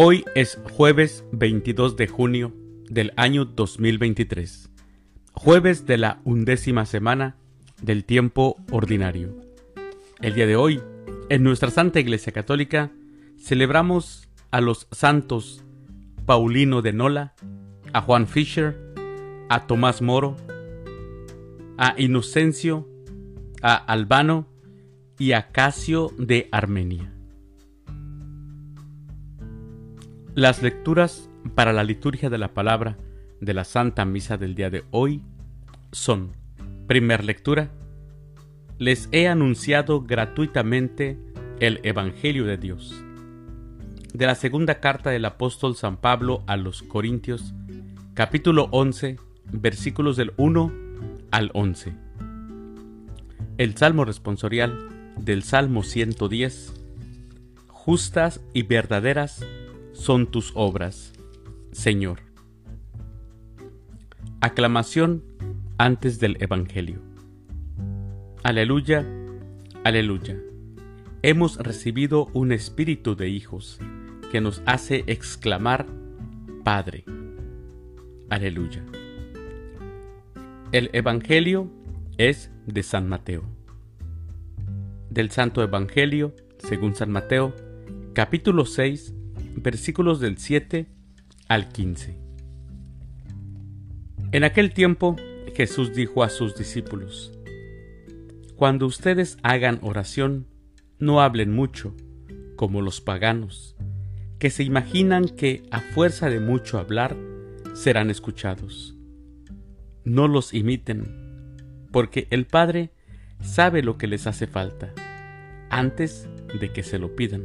Hoy es jueves 22 de junio del año 2023, jueves de la undécima semana del tiempo ordinario. El día de hoy, en nuestra Santa Iglesia Católica, celebramos a los santos Paulino de Nola, a Juan Fisher, a Tomás Moro, a Inocencio, a Albano y a Casio de Armenia. Las lecturas para la liturgia de la palabra de la Santa Misa del día de hoy son, primer lectura, les he anunciado gratuitamente el Evangelio de Dios. De la segunda carta del apóstol San Pablo a los Corintios, capítulo 11, versículos del 1 al 11. El Salmo responsorial del Salmo 110, justas y verdaderas son tus obras, Señor. Aclamación antes del Evangelio. Aleluya, aleluya. Hemos recibido un espíritu de hijos que nos hace exclamar, Padre. Aleluya. El Evangelio es de San Mateo. Del Santo Evangelio, según San Mateo, capítulo 6, versículos del 7 al 15. En aquel tiempo Jesús dijo a sus discípulos, Cuando ustedes hagan oración, no hablen mucho, como los paganos, que se imaginan que a fuerza de mucho hablar serán escuchados. No los imiten, porque el Padre sabe lo que les hace falta, antes de que se lo pidan.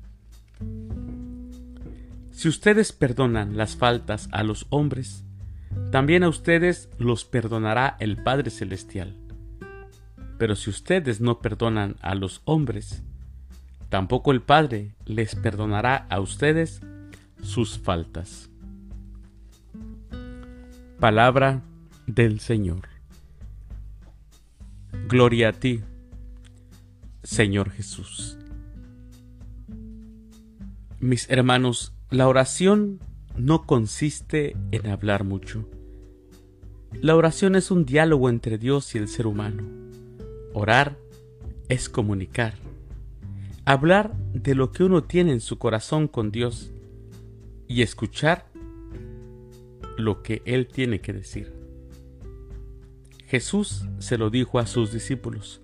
Si ustedes perdonan las faltas a los hombres, también a ustedes los perdonará el Padre Celestial. Pero si ustedes no perdonan a los hombres, tampoco el Padre les perdonará a ustedes sus faltas. Palabra del Señor. Gloria a ti, Señor Jesús. Mis hermanos, la oración no consiste en hablar mucho. La oración es un diálogo entre Dios y el ser humano. Orar es comunicar. Hablar de lo que uno tiene en su corazón con Dios y escuchar lo que Él tiene que decir. Jesús se lo dijo a sus discípulos,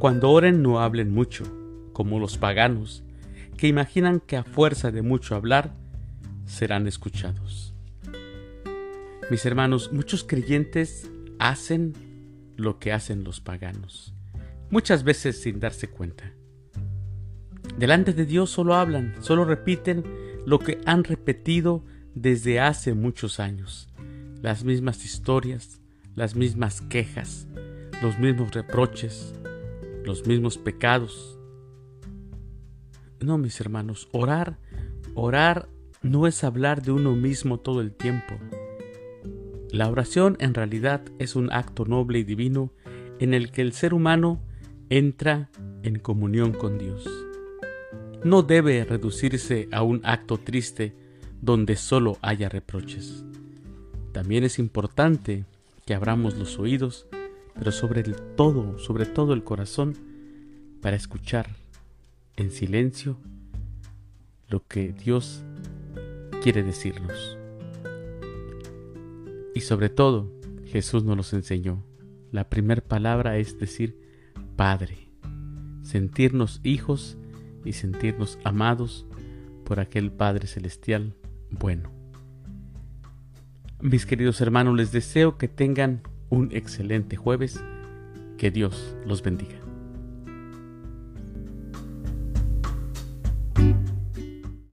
cuando oren no hablen mucho, como los paganos, que imaginan que a fuerza de mucho hablar serán escuchados. Mis hermanos, muchos creyentes hacen lo que hacen los paganos, muchas veces sin darse cuenta. Delante de Dios solo hablan, solo repiten lo que han repetido desde hace muchos años, las mismas historias, las mismas quejas, los mismos reproches, los mismos pecados. No, mis hermanos, orar, orar no es hablar de uno mismo todo el tiempo. La oración en realidad es un acto noble y divino en el que el ser humano entra en comunión con Dios. No debe reducirse a un acto triste donde solo haya reproches. También es importante que abramos los oídos, pero sobre todo, sobre todo el corazón, para escuchar en silencio lo que Dios quiere decirnos. Y sobre todo, Jesús nos los enseñó. La primera palabra es decir Padre, sentirnos hijos y sentirnos amados por aquel Padre Celestial bueno. Mis queridos hermanos, les deseo que tengan un excelente jueves. Que Dios los bendiga.